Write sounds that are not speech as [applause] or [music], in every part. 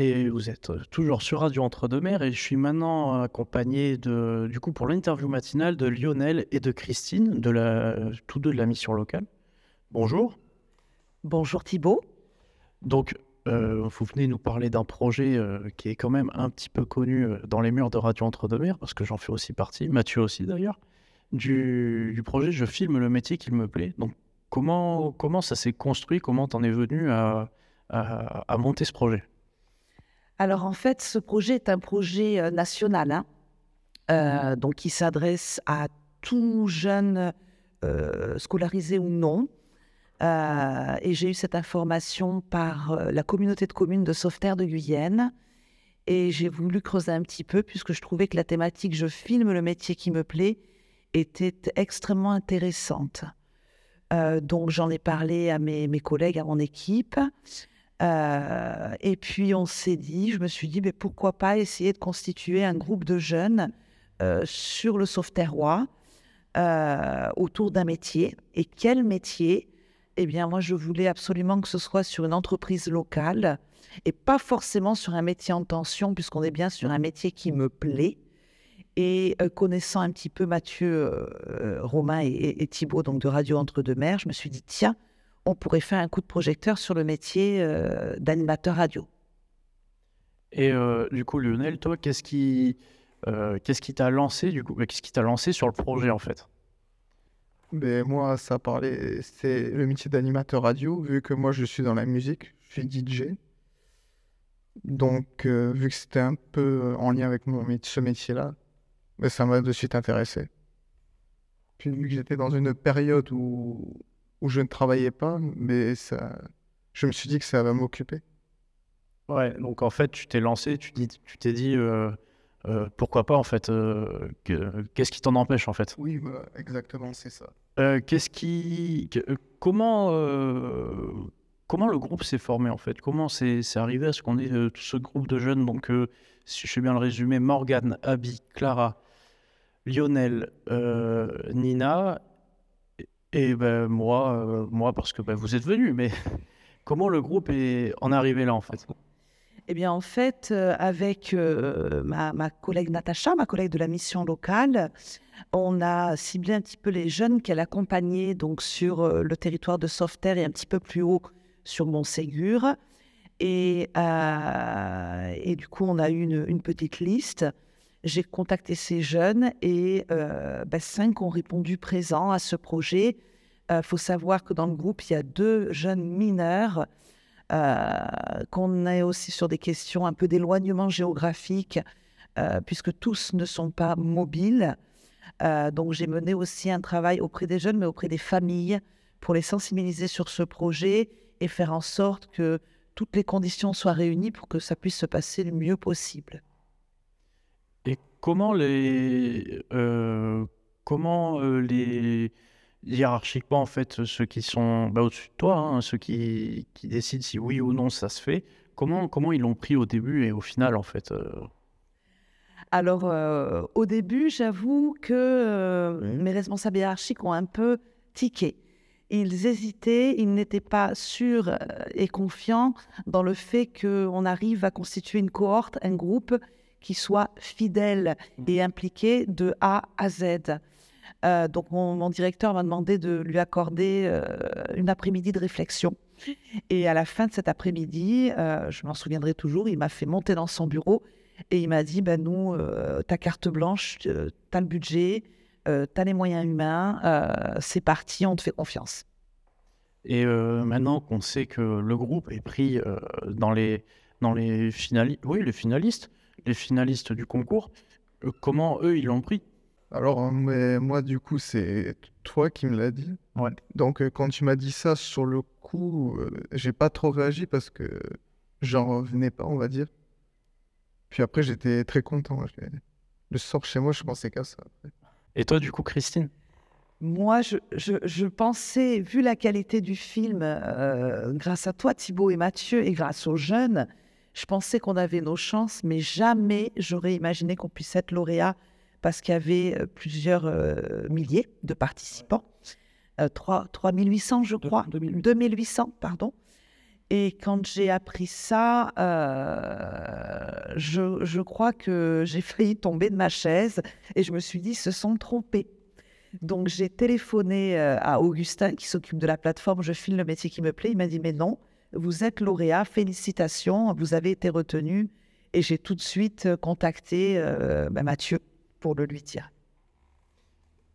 Et vous êtes toujours sur Radio Entre-deux-Mers et je suis maintenant accompagné de, du coup, pour l'interview matinale de Lionel et de Christine, de la, tous deux de la mission locale. Bonjour. Bonjour Thibault. Donc, euh, vous venez nous parler d'un projet euh, qui est quand même un petit peu connu euh, dans les murs de Radio Entre-deux-Mers, parce que j'en fais aussi partie, Mathieu aussi d'ailleurs, du, du, projet Je filme le métier qu'il me plaît. Donc, comment, comment ça s'est construit? Comment t'en es venu à, à, à monter ce projet? Alors en fait, ce projet est un projet euh, national, hein, euh, donc qui s'adresse à tout jeune euh, scolarisé ou non. Euh, et j'ai eu cette information par la communauté de communes de Sauveterre de Guyenne. Et j'ai voulu creuser un petit peu puisque je trouvais que la thématique Je filme le métier qui me plaît était extrêmement intéressante. Donc j'en ai parlé à mes, mes, collègues, à mon équipe. Euh, et puis on s'est dit, je me suis dit, mais pourquoi pas essayer de constituer un groupe de jeunes euh, sur le Sauveterrois euh, autour d'un métier. Et quel métier? Eh bien, moi, je voulais absolument que ce soit sur une entreprise locale et pas forcément sur un métier en tension, puisqu'on est bien sur un métier qui me plaît. Et connaissant un petit peu Mathieu, Romain et, et, et Thibault, donc de Radio Entre-deux-Mers, je me suis dit, tiens, on pourrait faire un coup de projecteur sur le métier euh, d'animateur radio. Et euh, du coup, Lionel, toi, qu'est-ce qui euh, qu'est-ce qui t'a lancé du coup Qu'est-ce qui t'a lancé sur le projet en fait? Ben, moi, ça parlait, c'est le métier d'animateur radio, vu que moi je suis dans la musique, je suis DJ. Donc, euh, vu que c'était un peu en lien avec mon, ce métier-là, ben, ça m'a de suite intéressé. Puis, vu que j'étais dans une période où où je ne travaillais pas, mais ça, je me suis dit que ça va m'occuper. Ouais, donc en fait, tu t'es lancé, tu t'es tu dit euh, euh, pourquoi pas en fait, euh, qu'est-ce qui t'en empêche en fait? Oui, bah, exactement, c'est ça. Qu'est-ce qui, que, comment, comment le groupe s'est formé en fait? Comment c'est arrivé à ce qu'on ait tout ce groupe de jeunes? Donc, si je fais bien le résumé, Morgane, Abby, Clara, Lionel, Nina et ben moi, euh, moi parce que ben, vous êtes venu, mais [laughs] comment le groupe est en arrivé là en fait? Eh bien en fait, euh, avec euh, ma, collègue Natacha, ma collègue de la mission locale, on a ciblé un petit peu les jeunes qu'elle accompagnait donc sur le territoire de Sauveterre et un petit peu plus haut sur Montségur. Et, et du coup, on a eu une petite liste. J'ai contacté ces jeunes et euh, ben, cinq ont répondu présents à ce projet. Il euh, faut savoir que dans le groupe, il y a deux jeunes mineurs, euh, qu'on est aussi sur des questions un peu d'éloignement géographique, puisque tous ne sont pas mobiles. Donc j'ai mené aussi un travail auprès des jeunes, mais auprès des familles, pour les sensibiliser sur ce projet et faire en sorte que toutes les conditions soient réunies pour que ça puisse se passer le mieux possible. Comment les, euh, comment euh, les hiérarchiquement en fait ceux qui sont bah, au-dessus de toi, hein, ceux qui, qui, décident si oui ou non ça se fait, comment comment ils l'ont pris au début et au final en fait euh... Alors au début, j'avoue que mes responsables hiérarchiques ont un peu tiqué. Ils hésitaient, ils n'étaient pas sûrs et confiants dans le fait qu'on arrive à constituer une cohorte, un groupe qui soit fidèle et impliqué de A à Z. Euh, donc mon, mon directeur m'a demandé de lui accorder euh, une après-midi de réflexion. Et à la fin de cet après-midi, euh, je m'en souviendrai toujours, il m'a fait monter dans son bureau et il m'a dit, ben nous, ta carte blanche, tu as le budget, tu as les moyens humains, c'est parti, on te fait confiance. Et maintenant qu'on sait que le groupe est pris dans les, dans les finalistes, oui, les finalistes, les finalistes du concours. Euh, comment eux, ils l'ont pris? Alors, mais moi, du coup, c'est toi qui me l'as dit. Ouais. Donc, euh, quand tu m'as dit ça, sur le coup, euh, j'ai pas trop réagi parce que j'en revenais pas, on va dire. Puis après, j'étais très content. Le sort chez moi, je pensais qu'à ça. Et toi, du coup, Christine? Moi, je, je, je, pensais, vu la qualité du film, euh, grâce à toi, Thibault et Mathieu, et grâce aux jeunes, je pensais qu'on avait nos chances, mais jamais j'aurais imaginé qu'on puisse être lauréat parce qu'il y avait plusieurs euh, milliers de participants, euh, 3, 3800 je crois, 2800 pardon. Et quand j'ai appris ça, je, je, crois que j'ai [laughs] failli tomber de ma chaise et je me suis dit, se sont trompés. Donc j'ai téléphoné à Augustin qui s'occupe de la plateforme Je file le métier qui me plaît. Il m'a dit, mais non, vous êtes lauréat, félicitations, vous avez été retenu. Et j'ai tout de suite euh, contacté euh, bah, Mathieu pour le lui dire.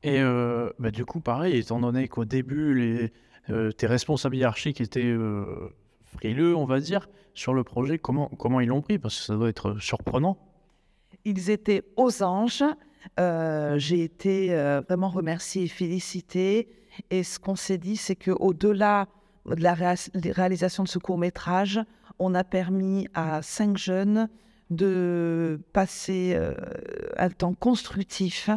Et euh, bah, du coup, pareil, étant donné qu'au début, les, tes responsables hiérarchiques étaient frileux, on va dire, sur le projet, comment, comment ils l'ont pris? Parce que ça doit être surprenant. Ils étaient aux anges. J'ai été vraiment remerciée et félicitée. Et ce qu'on s'est dit, c'est qu'au-delà de la réalisation de ce court métrage, on a permis à cinq jeunes de passer euh, un temps constructif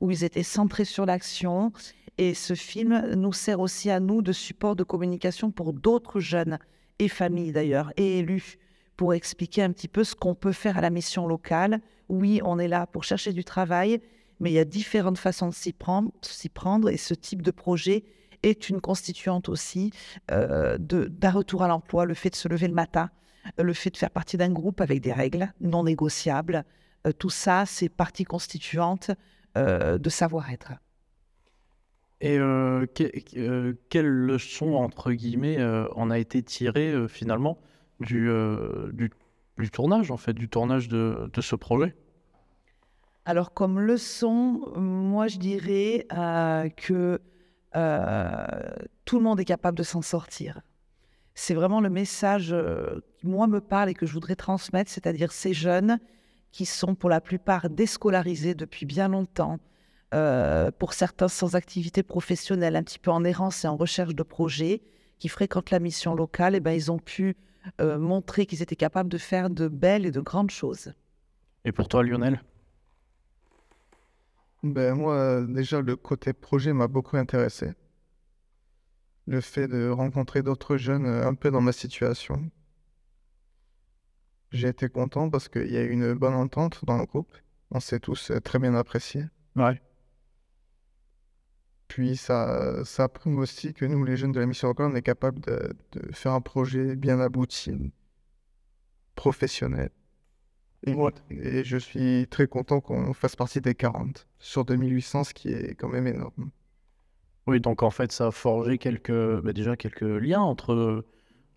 où ils étaient centrés sur l'action. Et ce film nous sert aussi à nous de support de communication pour d'autres jeunes et familles d'ailleurs et élus pour expliquer un petit peu ce qu'on peut faire à la mission locale. Oui, on est là pour chercher du travail, mais il y a différentes façons de s'y prendre, prendre et ce type de projet est une constituante aussi euh, d'un retour à l'emploi, le fait de se lever le matin, le fait de faire partie d'un groupe avec des règles non négociables. Euh, tout ça, c'est partie constituante euh, de savoir-être. Et quelle leçon, entre guillemets, en a été tirée finalement du, du, tournage, en fait, du tournage de, de ce projet? Alors, comme leçon, moi, je dirais que tout le monde est capable de s'en sortir c'est vraiment le message euh, qui, moi, me parle et que je voudrais transmettre, c'est-à-dire ces jeunes qui sont pour la plupart déscolarisés depuis bien longtemps, euh, pour certains sans activité professionnelle, un petit peu en errance et en recherche de projets, qui fréquentent la mission locale, et ben, ils ont pu euh, montrer qu'ils étaient capables de faire de belles et de grandes choses. Et pour toi, Lionel? Ben, Moi, déjà, le côté projet m'a beaucoup intéressé le fait de rencontrer d'autres jeunes euh, un peu dans ma situation. J'ai été content parce qu'il y a eu une bonne entente dans le groupe. On s'est tous euh, très bien appréciés. Ouais. Puis ça, ça prouve aussi que nous, les jeunes de la mission locale, on est capable de, faire un projet bien abouti, professionnel. Et, et je suis très content qu'on fasse partie des 40 sur 2800, ce qui est quand même énorme. Oui, donc en fait, ça a forgé quelques, bah, déjà quelques liens entre,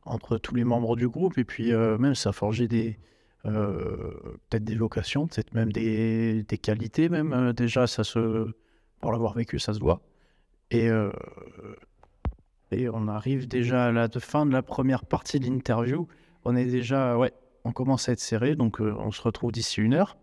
entre tous les membres du groupe, et puis euh, même ça a forgé des, euh, peut-être des vocations, peut-être même des, des qualités, même euh, déjà, ça se, pour l'avoir vécu, ça se voit. Et, et on arrive déjà à la fin de la première partie de l'interview. On est déjà, ouais, on commence à être serré, donc on se retrouve d'ici une heure.